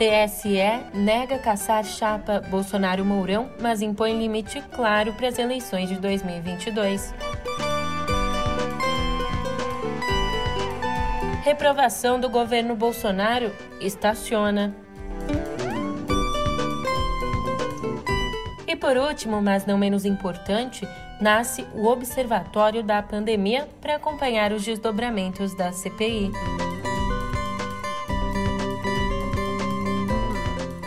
TSE nega caçar chapa Bolsonaro-Mourão, mas impõe limite claro para as eleições de 2022. Reprovação do governo Bolsonaro estaciona. E por último, mas não menos importante, nasce o Observatório da Pandemia para acompanhar os desdobramentos da CPI.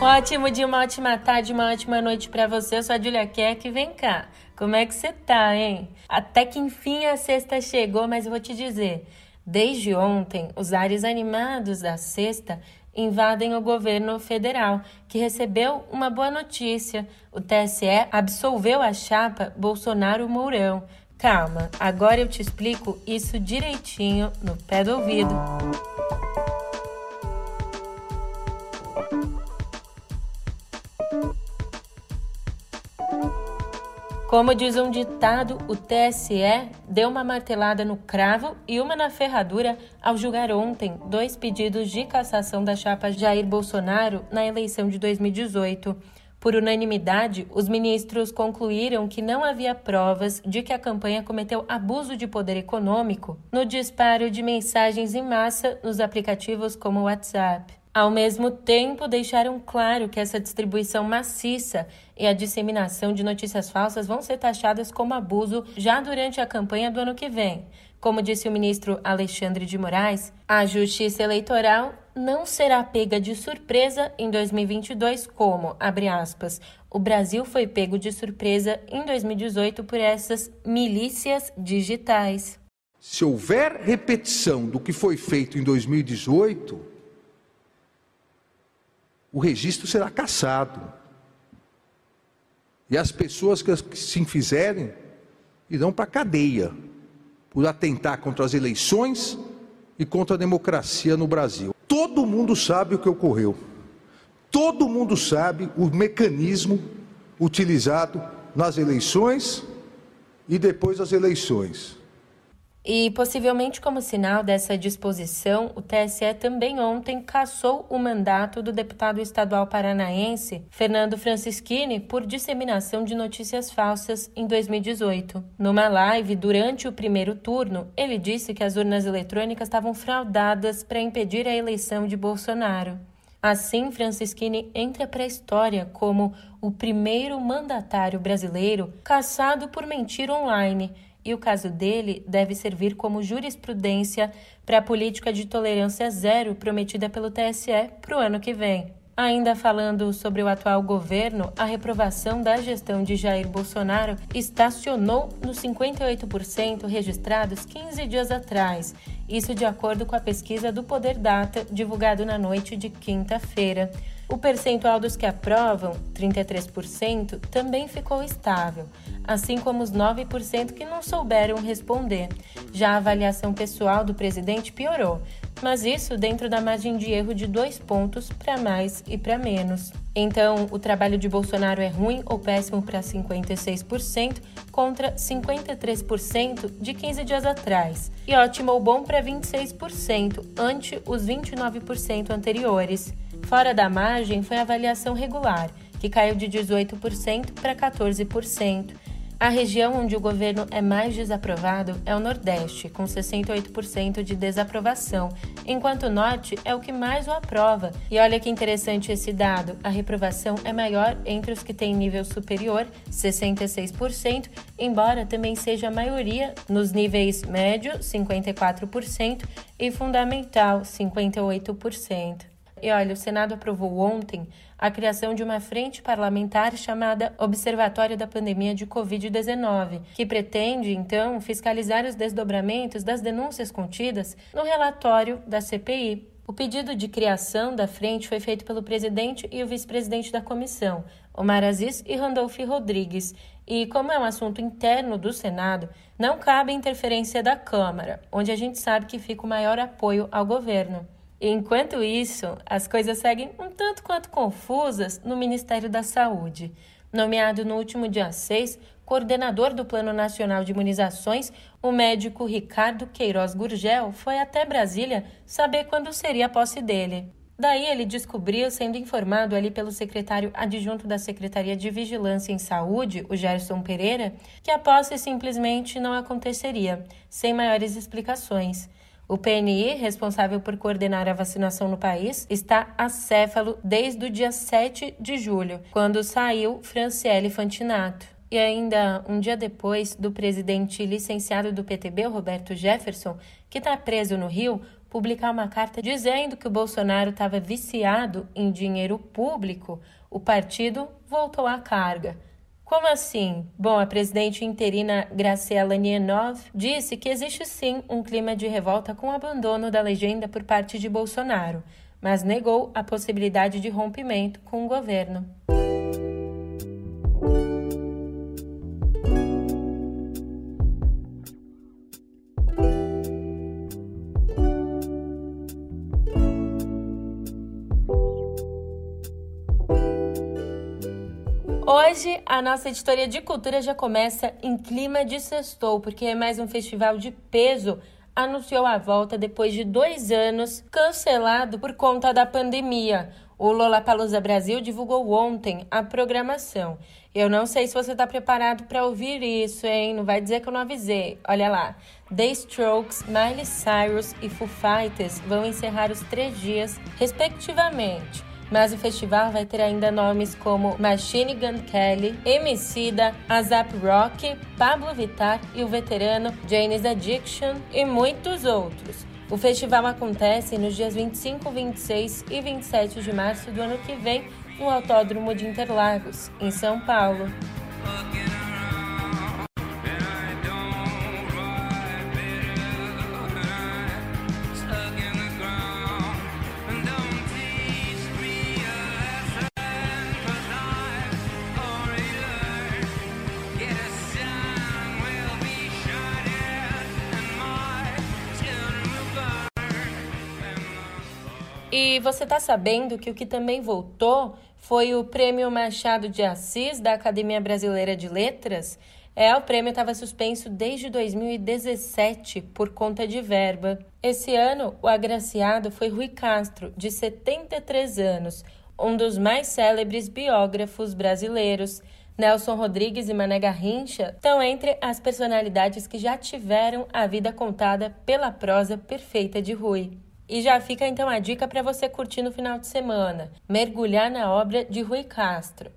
Ótimo dia, uma ótima tarde, uma ótima noite para você. Eu sou a Julia Keck. Vem cá, como é que você tá, hein? Até que enfim a sexta chegou, mas eu vou te dizer. Desde ontem, os ares animados da sexta invadem o governo federal, que recebeu uma boa notícia. O TSE absolveu a chapa Bolsonaro-Mourão. Calma, agora eu te explico isso direitinho no pé do ouvido. Como diz um ditado, o TSE deu uma martelada no cravo e uma na ferradura ao julgar ontem dois pedidos de cassação da chapa Jair Bolsonaro na eleição de 2018. Por unanimidade, os ministros concluíram que não havia provas de que a campanha cometeu abuso de poder econômico no disparo de mensagens em massa nos aplicativos como o WhatsApp. Ao mesmo tempo, deixaram claro que essa distribuição maciça e a disseminação de notícias falsas vão ser taxadas como abuso já durante a campanha do ano que vem. Como disse o ministro Alexandre de Moraes, a justiça eleitoral não será pega de surpresa em 2022 como, abre aspas, o Brasil foi pego de surpresa em 2018 por essas milícias digitais. Se houver repetição do que foi feito em 2018, o registro será cassado. E as pessoas que se fizerem irão para a cadeia por atentar contra as eleições e contra a democracia no Brasil. Todo mundo sabe o que ocorreu. Todo mundo sabe o mecanismo utilizado nas eleições e depois das eleições. E possivelmente como sinal dessa disposição, o TSE também ontem cassou o mandato do deputado estadual paranaense Fernando Francischini por disseminação de notícias falsas em 2018. Numa live durante o primeiro turno, ele disse que as urnas eletrônicas estavam fraudadas para impedir a eleição de Bolsonaro. Assim, Francischini entra para a história como o primeiro mandatário brasileiro caçado por mentir online e o caso dele deve servir como jurisprudência para a política de tolerância zero prometida pelo TSE para o ano que vem. Ainda falando sobre o atual governo, a reprovação da gestão de Jair Bolsonaro estacionou nos 58% registrados 15 dias atrás, isso de acordo com a pesquisa do Poder Data divulgado na noite de quinta-feira. O percentual dos que aprovam, 33%, também ficou estável, assim como os 9% que não souberam responder. Já a avaliação pessoal do presidente piorou, mas isso dentro da margem de erro de dois pontos para mais e para menos. Então, o trabalho de Bolsonaro é ruim ou péssimo para 56% contra 53% de 15 dias atrás, e ótimo ou bom para 26%, ante os 29% anteriores. Fora da margem foi a avaliação regular, que caiu de 18% para 14%. A região onde o governo é mais desaprovado é o Nordeste, com 68% de desaprovação, enquanto o Norte é o que mais o aprova. E olha que interessante esse dado: a reprovação é maior entre os que têm nível superior, 66%, embora também seja a maioria nos níveis médio, 54%, e fundamental, 58%. E olha, o Senado aprovou ontem a criação de uma frente parlamentar chamada Observatório da Pandemia de Covid-19, que pretende, então, fiscalizar os desdobramentos das denúncias contidas no relatório da CPI. O pedido de criação da frente foi feito pelo presidente e o vice-presidente da comissão, Omar Aziz e Randolph Rodrigues, e como é um assunto interno do Senado, não cabe interferência da Câmara, onde a gente sabe que fica o maior apoio ao governo. Enquanto isso, as coisas seguem um tanto quanto confusas no Ministério da Saúde. Nomeado no último dia 6, coordenador do Plano Nacional de Imunizações, o médico Ricardo Queiroz Gurgel foi até Brasília saber quando seria a posse dele. Daí ele descobriu, sendo informado ali pelo secretário adjunto da Secretaria de Vigilância em Saúde, o Gerson Pereira, que a posse simplesmente não aconteceria, sem maiores explicações. O PNI, responsável por coordenar a vacinação no país, está acéfalo desde o dia 7 de julho, quando saiu Franciele Fantinato. E ainda um dia depois do presidente licenciado do PTB, Roberto Jefferson, que está preso no Rio, publicar uma carta dizendo que o Bolsonaro estava viciado em dinheiro público, o partido voltou à carga. Como assim? Bom, a presidente interina Graciela Nienov disse que existe sim um clima de revolta com o abandono da legenda por parte de Bolsonaro, mas negou a possibilidade de rompimento com o governo. Hoje, a nossa editoria de cultura já começa em clima de sextou, porque é mais um festival de peso anunciou a volta depois de dois anos cancelado por conta da pandemia. O Lollapalooza Brasil divulgou ontem a programação. Eu não sei se você está preparado para ouvir isso, hein? Não vai dizer que eu não avisei. Olha lá. The Strokes, Miley Cyrus e Foo Fighters vão encerrar os três dias, respectivamente mas o festival vai ter ainda nomes como Machine Gun Kelly, Emicida, Azap Rock, Pablo Vittar e o veterano Jane's Addiction e muitos outros. O festival acontece nos dias 25, 26 e 27 de março do ano que vem no Autódromo de Interlagos, em São Paulo. E você está sabendo que o que também voltou foi o Prêmio Machado de Assis da Academia Brasileira de Letras? É, o prêmio estava suspenso desde 2017 por conta de verba. Esse ano, o agraciado foi Rui Castro, de 73 anos, um dos mais célebres biógrafos brasileiros. Nelson Rodrigues e Mané Garrincha estão entre as personalidades que já tiveram a vida contada pela prosa perfeita de Rui. E já fica então a dica para você curtir no final de semana: mergulhar na obra de Rui Castro.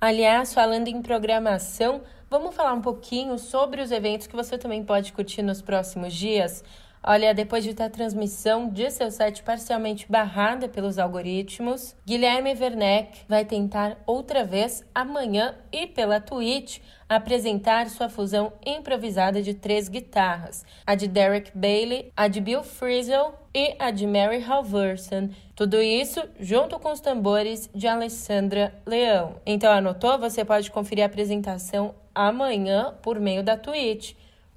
Aliás, falando em programação, vamos falar um pouquinho sobre os eventos que você também pode curtir nos próximos dias. Olha, depois de ter a transmissão de seu site parcialmente barrada pelos algoritmos, Guilherme Werneck vai tentar outra vez amanhã e pela Twitch apresentar sua fusão improvisada de três guitarras: a de Derek Bailey, a de Bill Frisell e a de Mary Halverson. Tudo isso junto com os tambores de Alessandra Leão. Então anotou? Você pode conferir a apresentação amanhã por meio da Twitch.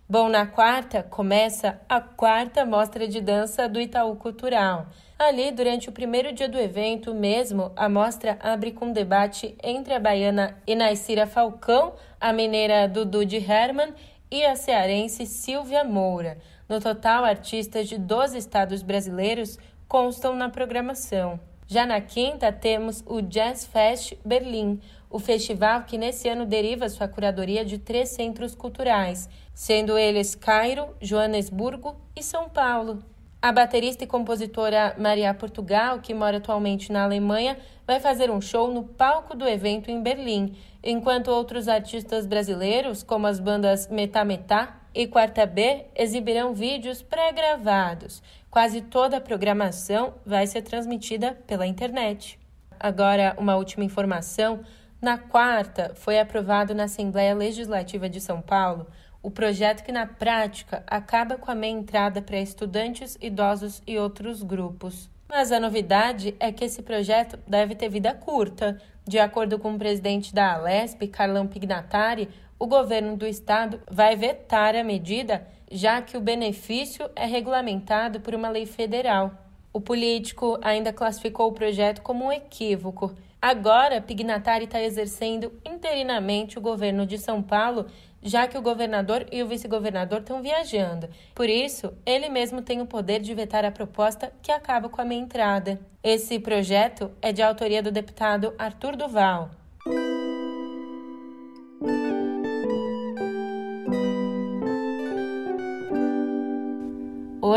Bom, na quarta começa a quarta mostra de dança do Itaú Cultural. Ali, durante o primeiro dia do evento mesmo, a mostra abre com um debate entre a baiana Inaicira Falcão, a mineira Dudu de Herman e a cearense Silvia Moura. No total, artistas de 12 estados brasileiros constam na programação. Já na quinta, temos o Jazz Fest Berlim, o festival que nesse ano deriva sua curadoria de três centros culturais, sendo eles Cairo, Joanesburgo e São Paulo. A baterista e compositora Maria Portugal, que mora atualmente na Alemanha, vai fazer um show no palco do evento em Berlim, enquanto outros artistas brasileiros, como as bandas Metá Metá e Quarta B, exibirão vídeos pré-gravados. Quase toda a programação vai ser transmitida pela internet. Agora, uma última informação. Na quarta, foi aprovado na Assembleia Legislativa de São Paulo o projeto que, na prática, acaba com a meia entrada para estudantes, idosos e outros grupos. Mas a novidade é que esse projeto deve ter vida curta. De acordo com o presidente da Alesp, Carlão Pignatari, o governo do estado vai vetar a medida, já que o benefício é regulamentado por uma lei federal. O político ainda classificou o projeto como um equívoco Agora, Pignatari está exercendo interinamente o governo de São Paulo, já que o governador e o vice-governador estão viajando. Por isso, ele mesmo tem o poder de vetar a proposta que acaba com a minha entrada. Esse projeto é de autoria do deputado Arthur Duval.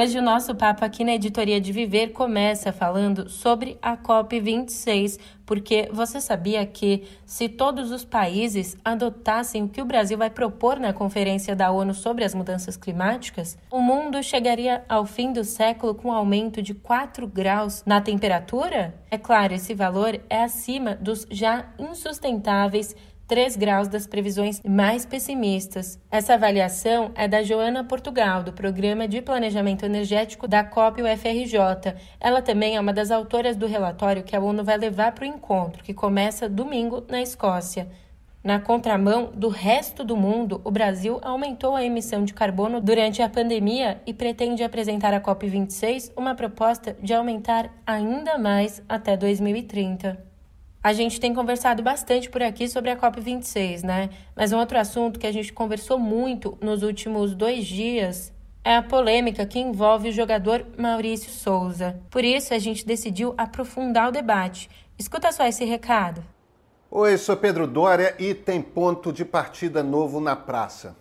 Hoje o nosso papo aqui na Editoria de Viver começa falando sobre a COP26, porque você sabia que se todos os países adotassem o que o Brasil vai propor na Conferência da ONU sobre as Mudanças Climáticas, o mundo chegaria ao fim do século com um aumento de 4 graus na temperatura? É claro, esse valor é acima dos já insustentáveis 3 graus das previsões mais pessimistas. Essa avaliação é da Joana Portugal, do Programa de Planejamento Energético da COP UFRJ. Ela também é uma das autoras do relatório que a ONU vai levar para o encontro, que começa domingo na Escócia. Na contramão do resto do mundo, o Brasil aumentou a emissão de carbono durante a pandemia e pretende apresentar à COP26 uma proposta de aumentar ainda mais até 2030. A gente tem conversado bastante por aqui sobre a COP26, né? Mas um outro assunto que a gente conversou muito nos últimos dois dias é a polêmica que envolve o jogador Maurício Souza. Por isso, a gente decidiu aprofundar o debate. Escuta só esse recado. Oi, sou Pedro Dória e tem ponto de partida novo na praça.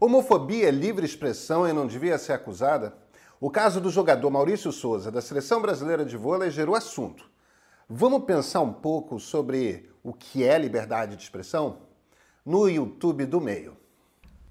Homofobia é livre expressão e não devia ser acusada? O caso do jogador Maurício Souza, da Seleção Brasileira de Vôlei, gerou assunto. Vamos pensar um pouco sobre o que é liberdade de expressão? No YouTube do Meio.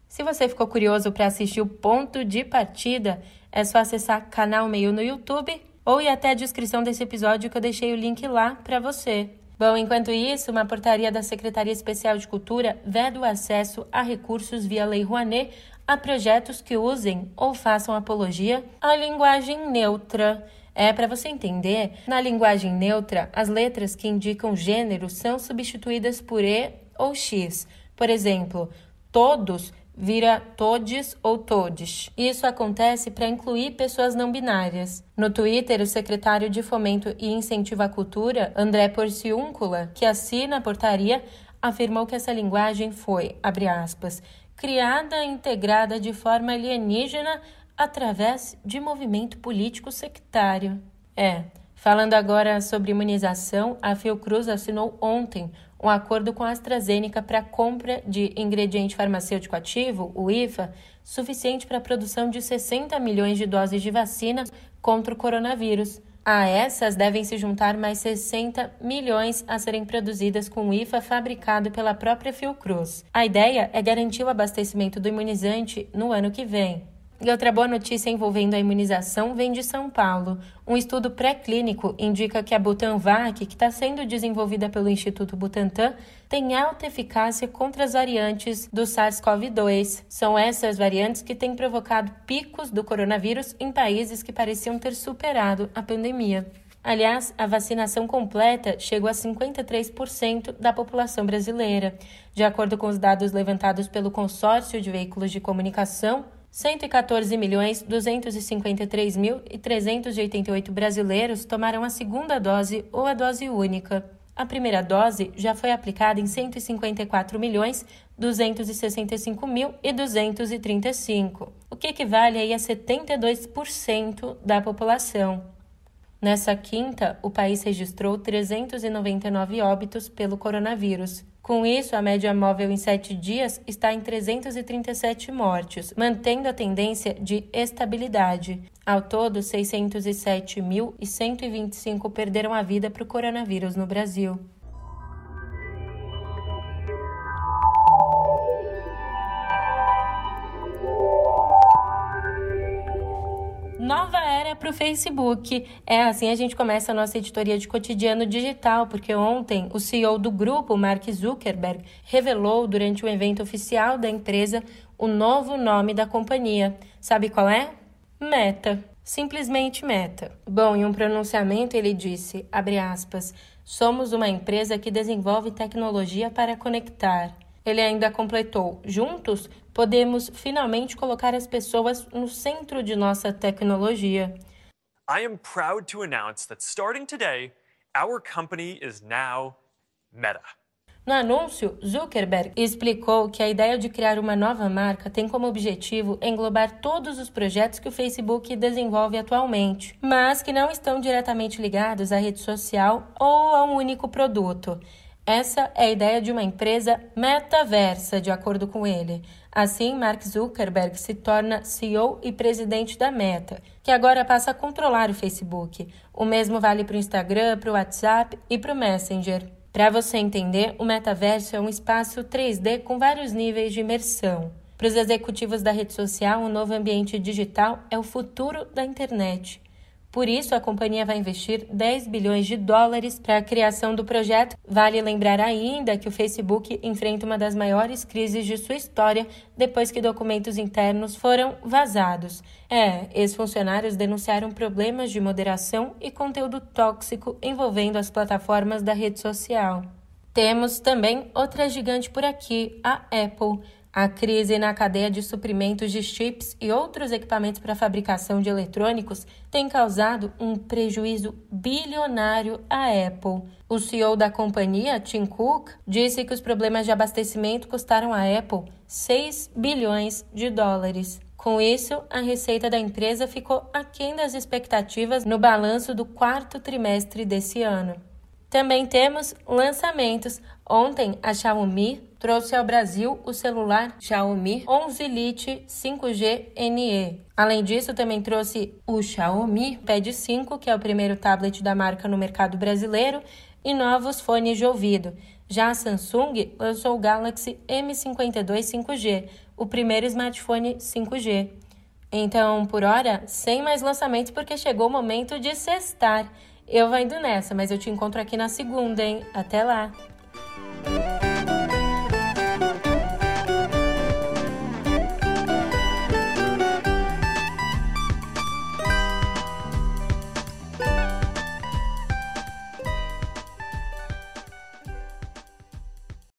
Se você ficou curioso para assistir o ponto de partida, é só acessar canal Meio no YouTube ou ir até a descrição desse episódio que eu deixei o link lá para você. Bom, enquanto isso, uma portaria da Secretaria Especial de Cultura veda o acesso a recursos via Lei Rouanet a projetos que usem ou façam apologia à linguagem neutra. É para você entender, na linguagem neutra, as letras que indicam gênero são substituídas por e ou x. Por exemplo, todos vira todes ou todes. Isso acontece para incluir pessoas não binárias. No Twitter, o secretário de Fomento e Incentivo à Cultura, André Porciúncula, que assina a portaria, afirmou que essa linguagem foi, abre aspas, criada e integrada de forma alienígena através de movimento político sectário. É, falando agora sobre imunização, a Fiocruz assinou ontem um acordo com a AstraZeneca para compra de ingrediente farmacêutico ativo, o IFA, suficiente para a produção de 60 milhões de doses de vacina contra o coronavírus. A essas devem se juntar mais 60 milhões a serem produzidas com o IFA fabricado pela própria Fiocruz. A ideia é garantir o abastecimento do imunizante no ano que vem. E outra boa notícia envolvendo a imunização vem de São Paulo. Um estudo pré-clínico indica que a Butanvac, que está sendo desenvolvida pelo Instituto Butantan, tem alta eficácia contra as variantes do SARS-CoV-2. São essas variantes que têm provocado picos do coronavírus em países que pareciam ter superado a pandemia. Aliás, a vacinação completa chegou a 53% da população brasileira. De acordo com os dados levantados pelo Consórcio de Veículos de Comunicação, 114 milhões 253 mil e 388 brasileiros tomaram a segunda dose ou a dose única. A primeira dose já foi aplicada em 154 milhões 265 mil e 235, o que equivale a 72% da população. Nessa quinta, o país registrou 399 óbitos pelo coronavírus, com isso, a média móvel em sete dias está em 337 mortes, mantendo a tendência de estabilidade. Ao todo, 607.125 perderam a vida para o coronavírus no Brasil. Para o Facebook. É assim a gente começa a nossa editoria de cotidiano digital, porque ontem o CEO do grupo, Mark Zuckerberg, revelou durante o evento oficial da empresa o novo nome da companhia. Sabe qual é? Meta. Simplesmente Meta. Bom, em um pronunciamento ele disse, abre aspas, somos uma empresa que desenvolve tecnologia para conectar. Ele ainda completou: juntos podemos finalmente colocar as pessoas no centro de nossa tecnologia. I am proud to announce that starting today, our company is now Meta. No anúncio, Zuckerberg explicou que a ideia de criar uma nova marca tem como objetivo englobar todos os projetos que o Facebook desenvolve atualmente, mas que não estão diretamente ligados à rede social ou a um único produto. Essa é a ideia de uma empresa metaversa, de acordo com ele. Assim, Mark Zuckerberg se torna CEO e presidente da Meta, que agora passa a controlar o Facebook. O mesmo vale para o Instagram, para o WhatsApp e para o Messenger. Para você entender, o metaverso é um espaço 3D com vários níveis de imersão. Para os executivos da rede social, o novo ambiente digital é o futuro da internet. Por isso, a companhia vai investir 10 bilhões de dólares para a criação do projeto. Vale lembrar ainda que o Facebook enfrenta uma das maiores crises de sua história depois que documentos internos foram vazados. É, ex-funcionários denunciaram problemas de moderação e conteúdo tóxico envolvendo as plataformas da rede social. Temos também outra gigante por aqui, a Apple. A crise na cadeia de suprimentos de chips e outros equipamentos para fabricação de eletrônicos tem causado um prejuízo bilionário à Apple. O CEO da companhia, Tim Cook, disse que os problemas de abastecimento custaram à Apple 6 bilhões de dólares. Com isso, a receita da empresa ficou aquém das expectativas no balanço do quarto trimestre desse ano. Também temos lançamentos. Ontem, a Xiaomi trouxe ao Brasil o celular Xiaomi 11 Lite 5G NE. Além disso, também trouxe o Xiaomi Pad 5, que é o primeiro tablet da marca no mercado brasileiro, e novos fones de ouvido. Já a Samsung lançou o Galaxy M52 5G, o primeiro smartphone 5G. Então, por hora, sem mais lançamentos, porque chegou o momento de cestar. Eu vou indo nessa, mas eu te encontro aqui na segunda, hein? Até lá!